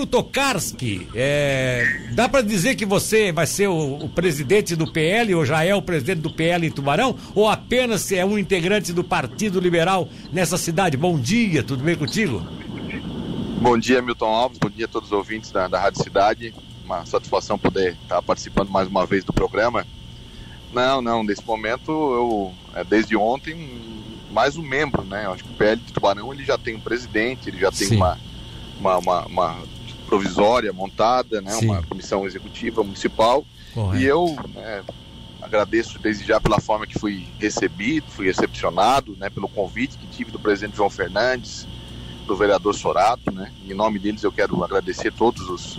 Caio Tokarski, é, dá para dizer que você vai ser o, o, presidente do PL ou já é o presidente do PL em Tubarão ou apenas é um integrante do Partido Liberal nessa cidade? Bom dia, tudo bem contigo? Bom dia, Milton Alves, bom dia a todos os ouvintes da, da Rádio Cidade. Uma satisfação poder estar participando mais uma vez do programa. Não, não, nesse momento eu, é, desde ontem, mais um membro, né? Eu acho que o PL de Tubarão ele já tem um presidente, ele já tem uma, uma, uma, uma, provisória montada, né? Sim. Uma comissão executiva municipal. Correto. E eu né, agradeço desde já pela forma que fui recebido, fui recepcionado, né? Pelo convite que tive do presidente João Fernandes, do vereador Sorato, né? Em nome deles eu quero agradecer todos os,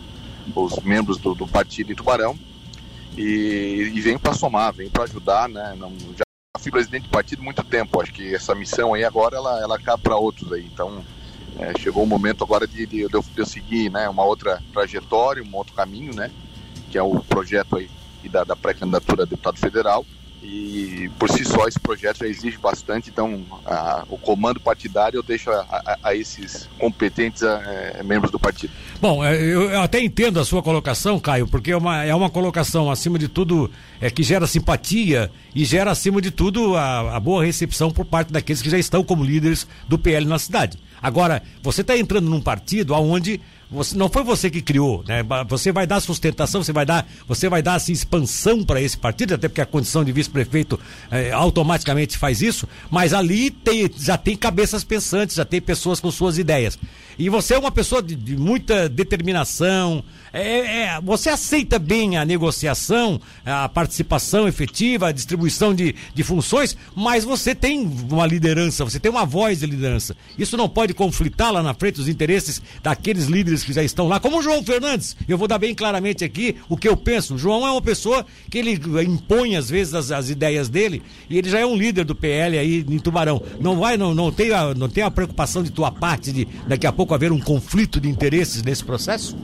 os membros do, do partido em Tubarão e, e venho para somar, venho para ajudar, né? Não, já fui presidente do partido muito tempo, acho que essa missão aí agora ela, ela cabe para outros aí, então é, chegou o momento agora de, de, de, eu, seguir, né? Uma outra trajetória, um outro caminho, né? Que é o projeto aí da, da pré-candidatura a deputado federal e por si só esse projeto já exige bastante, então a, o comando partidário eu deixo a, a, a esses competentes é, membros do partido. Bom, é, eu, até entendo a sua colocação, Caio, porque é uma, é uma colocação acima de tudo é, que gera simpatia e gera acima de tudo a boa recepção por parte daqueles que já estão como líderes do PL na cidade. Agora, você está entrando num partido onde você, não foi você que criou, né? Você vai dar sustentação, você vai dar, você vai dar assim, expansão para esse partido, até porque a condição de vice-prefeito é, automaticamente faz isso, mas ali tem, já tem cabeças pensantes, já tem pessoas com suas ideias. E você é uma pessoa de, de muita determinação, é, é, você aceita bem a negociação, a participação efetiva, a distribuição de, de funções, mas você tem uma liderança, você tem uma voz de liderança. Isso não pode conflitar lá na frente os interesses daqueles líderes que já estão lá, como o João Fernandes. Eu vou dar bem claramente aqui o que eu penso. O João é uma pessoa que ele impõe às vezes as, as ideias dele e ele já é um líder do PL aí em Tubarão. Não vai, não, não tem a, não tem a preocupação de tua parte de daqui a pouco haver um conflito de interesses nesse processo?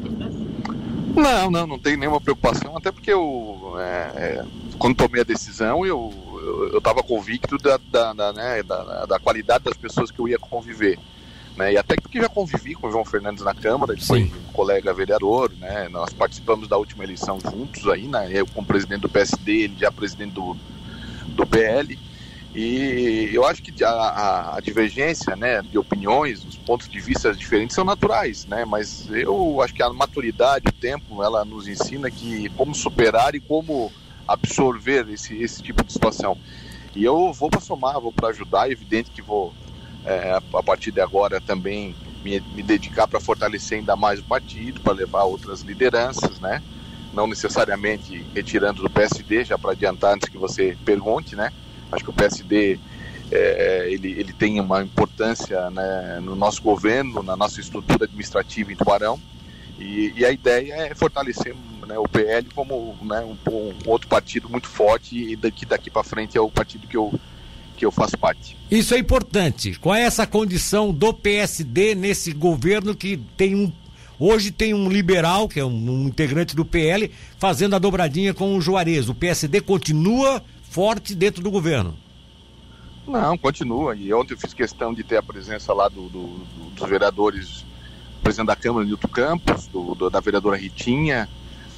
Não, não, não tem nenhuma preocupação, até porque eu, é, é, quando tomei a decisão, eu eu estava convicto da, da, da, né, da, da, qualidade das pessoas que eu ia conviver. Né? E até porque já convivi com o João Fernandes na Câmara, ele Sim. foi um colega vereador, né? nós participamos da última eleição juntos aí, né? eu como presidente do PSD, ele já presidente do, do PL. E eu acho que a, a, a, divergência né, de opiniões, os pontos de vista diferentes são naturais, né? Mas eu acho que a maturidade, o tempo, ela nos ensina que como superar e como absorver esse, esse tipo de situação. E eu vou para somar, vou para ajudar, é evidente que vou, é, a partir de agora, também me, me dedicar para fortalecer ainda mais o partido, para levar outras lideranças, né? Não necessariamente retirando do PSD, já para adiantar antes que você pergunte, né? Acho que o PSD é, ele, ele tem uma importância né, no nosso governo, na nossa estrutura administrativa em Tubarão. E, e a ideia é fortalecer né, o PL como né, um, um, outro partido muito forte e daqui, daqui para frente é o partido que eu, que eu faço parte. Isso é importante. Qual é essa condição do PSD nesse governo que tem um. Hoje tem um liberal, que é um, um integrante do PL, fazendo a dobradinha com o Juarez. O PSD continua forte dentro do governo. Não, continua. E ontem eu fiz questão de ter a presença lá do, do, do dos vereadores, presidente da Câmara, Nilton Campos, da vereadora Ritinha,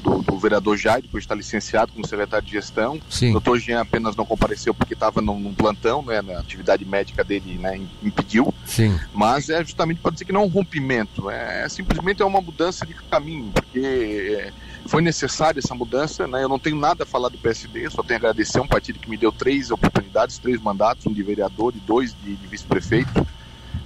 do, do, vereador Jair, depois está licenciado como secretário de gestão. Sim. O doutor Jean apenas não compareceu porque estava num, num, plantão, né, na atividade médica dele né, impediu. Sim. Mas é justamente para dizer que não é um rompimento, é, é simplesmente é uma mudança de caminho, porque é, foi necessária essa mudança, né? Eu não tenho nada a falar do PSD, só tenho a agradecer a um partido que me deu três oportunidades, três mandatos, um de vereador e dois de, de vice-prefeito,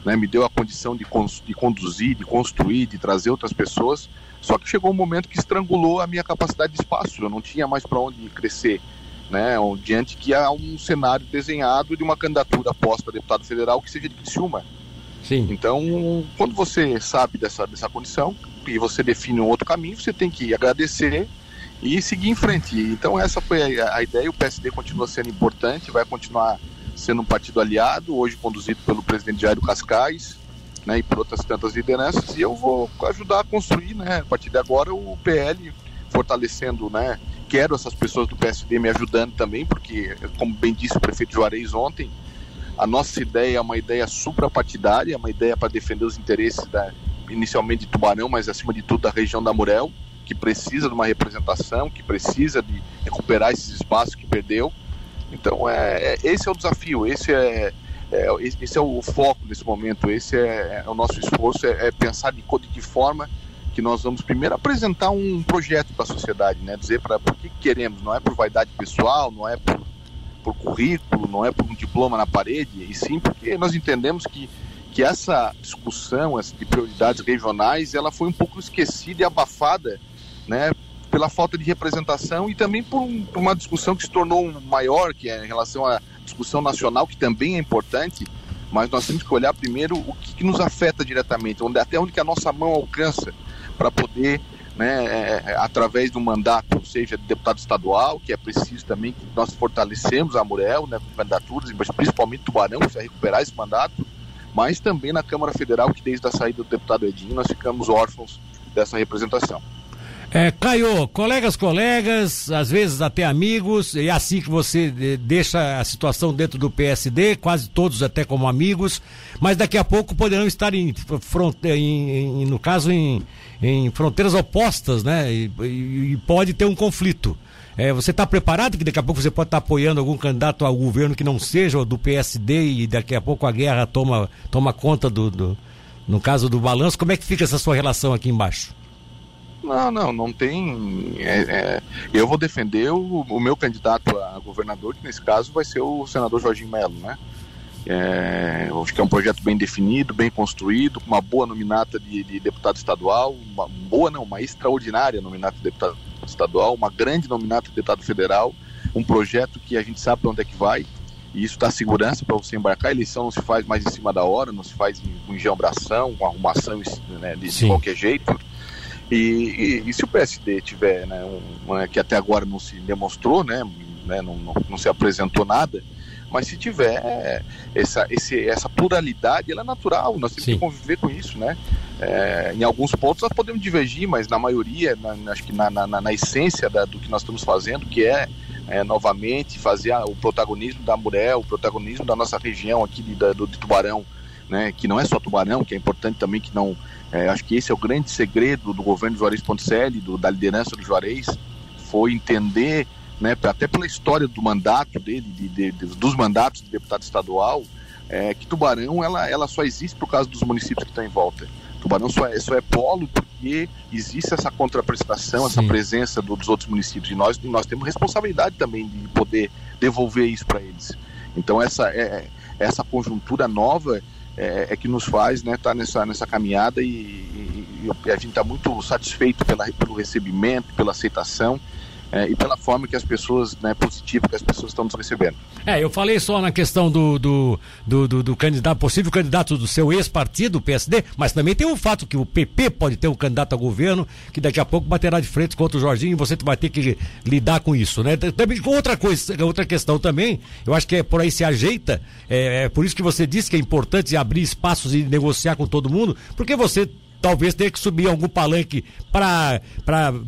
né? Me deu a condição de, de conduzir, de construir, de trazer outras pessoas. Só que chegou um momento que estrangulou a minha capacidade de espaço. Eu não tinha mais para onde crescer, né? Diante que há um cenário desenhado de uma candidatura posta a deputado federal que seja de Criciúma. Sim. Então, quando você sabe dessa, dessa condição, e você define um outro caminho, você tem que agradecer e seguir em frente. Então essa foi a, a ideia, o PSD continua sendo importante, vai continuar sendo um partido aliado, hoje conduzido pelo presidente Jair Cascais, né, e por outras tantas lideranças, e eu vou ajudar a construir, né, a partir de agora, o PL, fortalecendo, né, quero essas pessoas do PSD me ajudando também, porque, como bem disse o prefeito Juarez ontem, a nossa ideia é uma ideia suprapartidária, uma ideia para defender os interesses da, inicialmente de Tubarão, mas acima de tudo da região da Murel, que precisa de uma representação, que precisa de recuperar esses espaços que perdeu. Então, é, é esse é o desafio, esse é, é, esse é o foco nesse momento, esse é, é o nosso esforço, é, é pensar de, de que forma que nós vamos primeiro apresentar um projeto para a sociedade, né? dizer para por que queremos, não é por vaidade pessoal, não é por, por currículo, não é por um diploma na parede, e sim porque nós entendemos que, que essa discussão essa de prioridades regionais ela foi um pouco esquecida e abafada né, pela falta de representação e também por, um, por uma discussão que se tornou maior, que é em relação à discussão nacional, que também é importante, mas nós temos que olhar primeiro o que, que nos afeta diretamente, onde, até onde que a nossa mão alcança para poder, né, é, é, através do mandato, seja de deputado estadual, que é preciso também que nós fortalecemos a Murel, né, candidaturas, principalmente Tubarão, que vai recuperar esse mandato, mas também na Câmara Federal, que desde a saída do deputado Edinho nós ficamos órfãos dessa representação. É, Caio, colegas, colegas, às vezes até amigos, e é assim que você deixa a situação dentro do PSD, quase todos até como amigos, mas daqui a pouco poderão estar em, em, em no caso, em, em fronteiras opostas, né? E, e, e pode ter um conflito. É, você está preparado que daqui a pouco você pode estar tá apoiando algum candidato ao governo que não seja do PSD e daqui a pouco a guerra toma, toma conta do, do no caso do balanço? Como é que fica essa sua relação aqui embaixo? Não, não, não tem. É, é, eu vou defender o, o, meu candidato a governador, que nesse caso vai ser o senador Jorginho Melo, né? É, acho que é um projeto bem definido, bem construído, com uma boa nominata de, de deputado estadual, uma boa não, uma extraordinária nominata de deputado estadual, uma grande nominata de deputado federal, um projeto que a gente sabe para onde é que vai, e isso dá segurança para você embarcar. A eleição não se faz mais em cima da hora, não se faz com enjambração, com arrumação né, de, de qualquer jeito. E, e, e, se o PSD tiver, né, um, que até agora não se demonstrou, né, né não, não, não, se apresentou nada, mas se tiver essa, esse, essa pluralidade, ela é natural, nós temos Sim. que conviver com isso, né? É, em alguns pontos nós podemos divergir, mas na maioria, na, acho que na, na, na essência da, do que nós estamos fazendo, que é, é novamente fazer a, o protagonismo da Murel, o protagonismo da nossa região aqui de, do, de Tubarão, né, que não é só Tubarão, que é importante também que não. É, acho que esse é o grande segredo do governo Juarez Ponticelli, do, da liderança do Juarez, foi entender, né, até pela história do mandato dele, de, de, de, dos mandatos de deputado estadual, é, que Tubarão ela, ela só existe por causa dos municípios que estão em volta. Tubarão só é, só é polo porque existe essa contraprestação, Sim. essa presença do, dos outros municípios. E nós, nós temos responsabilidade também de poder devolver isso para eles. Então, essa, é, essa conjuntura nova é, é que nos faz estar né, tá nessa, nessa caminhada e, e, e a gente está muito satisfeito pela, pelo recebimento, pela aceitação é, e pela forma que as pessoas, né, positiva que as pessoas estão nos recebendo. É, eu falei só na questão do, do, do, do, do candidato, possível candidato do seu ex-partido, o PSD, mas também tem o fato que o PP pode ter um candidato a governo que daqui a pouco baterá de frente contra o Jorginho e você vai ter que lidar com isso, né? Também com outra coisa, outra questão também, eu acho que é por aí se ajeita, é, é por isso que você disse que é importante abrir espaços e negociar com todo mundo, porque você talvez tenha que subir algum palanque para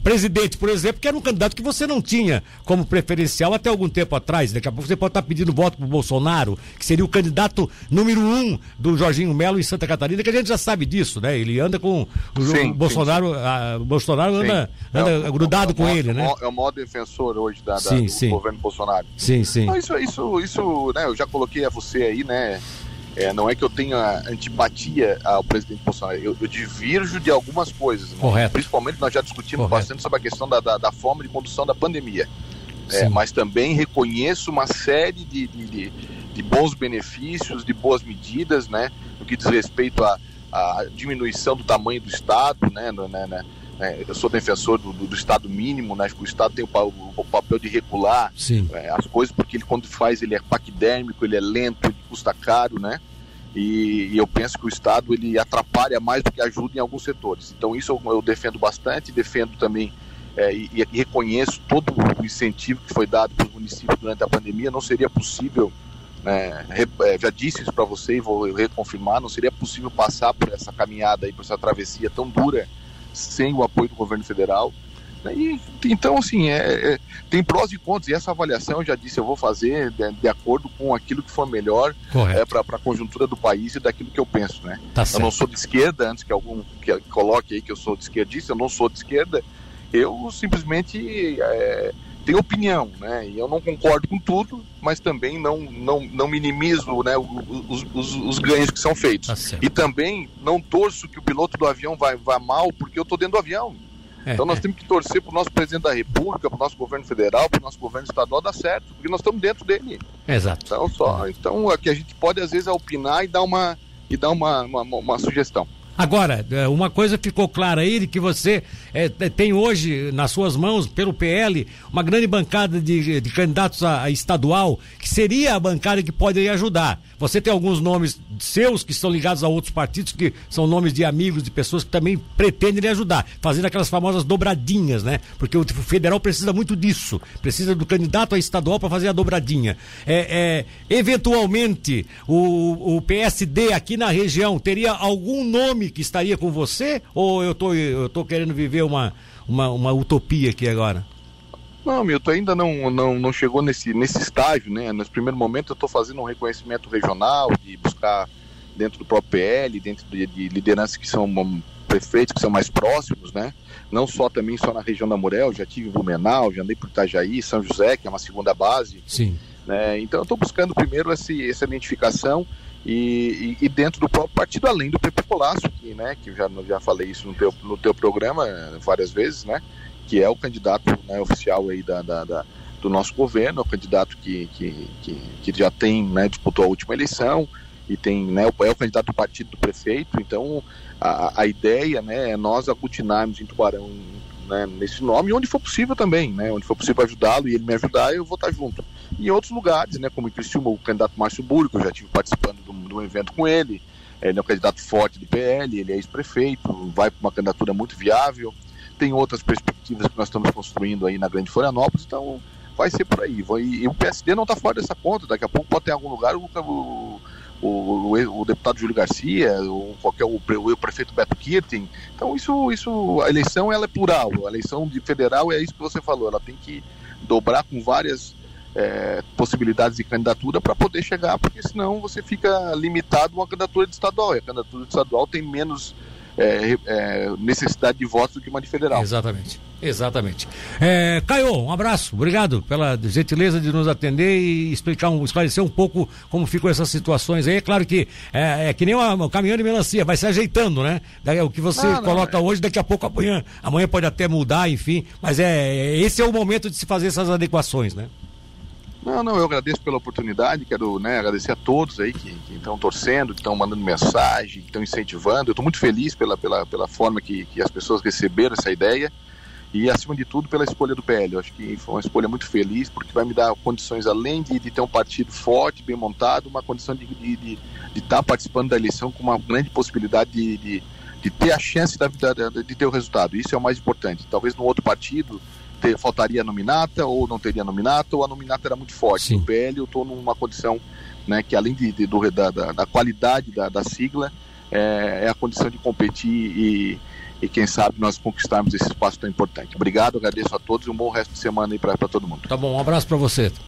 presidente, por exemplo, que era um candidato que você não tinha como preferencial até algum tempo atrás. Daqui a pouco você pode estar pedindo voto para o Bolsonaro, que seria o candidato número um do Jorginho Melo em Santa Catarina, que a gente já sabe disso, né? Ele anda com o sim, Bolsonaro, sim. A, Bolsonaro anda, anda é, grudado é, com ele, né? É o maior defensor hoje da, da sim, do governo Bolsonaro. Sim, sim. Não, isso, isso, isso, né? Eu já coloquei a você aí, né? É, não é que eu tenha antipatia ao presidente Bolsonaro, eu, eu divirjo de algumas coisas. Né? Correto. Principalmente nós já discutimos Correto. bastante sobre a questão da, da, da forma de condução da pandemia. É, mas também reconheço uma série de, de, de, de, bons benefícios, de boas medidas, né, no que diz respeito à, à diminuição do tamanho do Estado, né, né, né é, eu sou defensor do, do, do, Estado mínimo, né? O Estado tem o, o, o papel de regular é, as coisas, porque ele quando faz ele é paquidérmico, ele é lento, ele custa caro, né? E, e, eu penso que o Estado ele atrapalha mais do que ajuda em alguns setores. Então isso eu, eu defendo bastante, defendo também é, e, e, reconheço todo o incentivo que foi dado para os municípios durante a pandemia. Não seria possível, né, é, já disse isso para você e vou reconfirmar, não seria possível passar por essa caminhada aí, por essa travessia tão dura sem o apoio do governo federal. E, então, assim, é, é, tem prós e contras, e essa avaliação, eu já disse, eu vou fazer de, de acordo com aquilo que for melhor é, para a conjuntura do país e daquilo que eu penso, né? Tá eu não sou de esquerda, antes que algum que coloque aí que eu sou de esquerdista, eu não sou de esquerda, eu simplesmente é, tenho opinião, né? E eu não concordo com tudo, mas também não, não, não minimizo né, os, os, os ganhos que são feitos. Tá e também não torço que o piloto do avião vá, vá mal porque eu estou dentro do avião. É, então nós é. temos que torcer para o nosso presidente da República, para o nosso governo federal, para o nosso governo estadual dar certo, porque nós estamos dentro dele. Exato. Então só, então aqui a gente pode às vezes opinar e dar uma e dar uma, uma, uma sugestão. Agora, é, uma coisa ficou clara aí de que você é, tem hoje nas suas mãos, pelo PL, uma grande bancada de, de candidatos a, a, estadual, que seria a bancada que poderia ajudar. Você tem alguns nomes seus que estão ligados a outros partidos, que são nomes de amigos, de pessoas que também pretendem lhe ajudar, fazendo aquelas famosas dobradinhas, né? Porque o federal precisa muito disso, precisa do candidato a estadual para fazer a dobradinha. É, é, eventualmente, o, o PSD aqui na região teria algum nome que estaria com você? Ou eu tô, eu tô querendo viver uma, uma, uma utopia aqui agora? Não, Milton, ainda não, não, não chegou nesse, nesse estágio, né? Nesse primeiro momento eu estou fazendo um reconhecimento regional, de buscar dentro do próprio PL, dentro de, de lideranças que são prefeitos que são mais próximos, né? Não só também só na região da Morel, já tive Blumenau, já andei por Itajaí, São José, que é uma segunda base. Sim. Né? Então eu estou buscando primeiro esse, essa identificação e, e, e, dentro do próprio partido, além do Pepe Colasso, que, né, que já, já falei isso no teu, no teu programa eh, várias vezes, né, que é o candidato né, oficial aí da, da, da, do nosso governo, é o candidato que, que, que, que já tem, né, disputou a última eleição e tem, né, é o candidato do partido do prefeito, então a, a ideia né, é nós aglutinarmos em Tubarão né, nesse nome, onde for possível também, né, onde for possível ajudá-lo e ele me ajudar, eu vou estar junto. E em outros lugares, né, como em Criciúma, o candidato Márcio Burgo, eu já estive participando um, evento com ele, ele é um candidato forte do PL, ele é ex-prefeito, vai para uma candidatura muito viável, tem outras perspectivas que nós estamos construindo aí na Grande Florianópolis, então vai ser por aí. E, o PSD não está fora dessa conta, daqui a pouco pode ter algum lugar o, o o, o, deputado Júlio Garcia, o, qualquer, o, o prefeito Beto Kirten. Então isso, isso, a eleição ela é plural, a eleição de federal é isso que você falou, ela tem que dobrar com várias é, possibilidades de candidatura para poder chegar, porque senão você fica limitado a uma candidatura de estadual, e a candidatura de estadual tem menos é, é, necessidade de votos do que uma de federal. Exatamente, exatamente. É, Caio, um abraço, obrigado pela gentileza de nos atender e explicar, um, esclarecer um pouco como ficam essas situações aí. É claro que é, é que nem um caminhão de melancia, vai se ajeitando, né? O que você não, coloca não, é. hoje, daqui a pouco amanhã, amanhã pode até mudar, enfim, mas é esse é o momento de se fazer essas adequações, né? Não, não, eu agradeço pela oportunidade, quero né, agradecer a todos aí que estão torcendo, que estão mandando mensagem, que estão incentivando. Eu estou muito feliz pela, pela, pela forma que, que as pessoas receberam essa ideia e, acima de tudo, pela escolha do PL. Eu acho que foi uma escolha muito feliz, porque vai me dar condições, além de, de ter um partido forte, bem montado, uma condição de estar de, de, de tá participando da eleição com uma grande possibilidade de, de, de ter a chance da, de ter o resultado. Isso é o mais importante. Talvez no outro partido ter, faltaria a nominata ou não teria nominata, ou a nominata era muito forte. Sim. No PL eu estou numa condição né, que além de, de do, da, da, da, qualidade da, da sigla, é, é, a condição de competir e, e quem sabe nós conquistarmos esse espaço tão importante. Obrigado, agradeço a todos e um bom resto de semana aí para todo mundo. Tá bom, um abraço para você.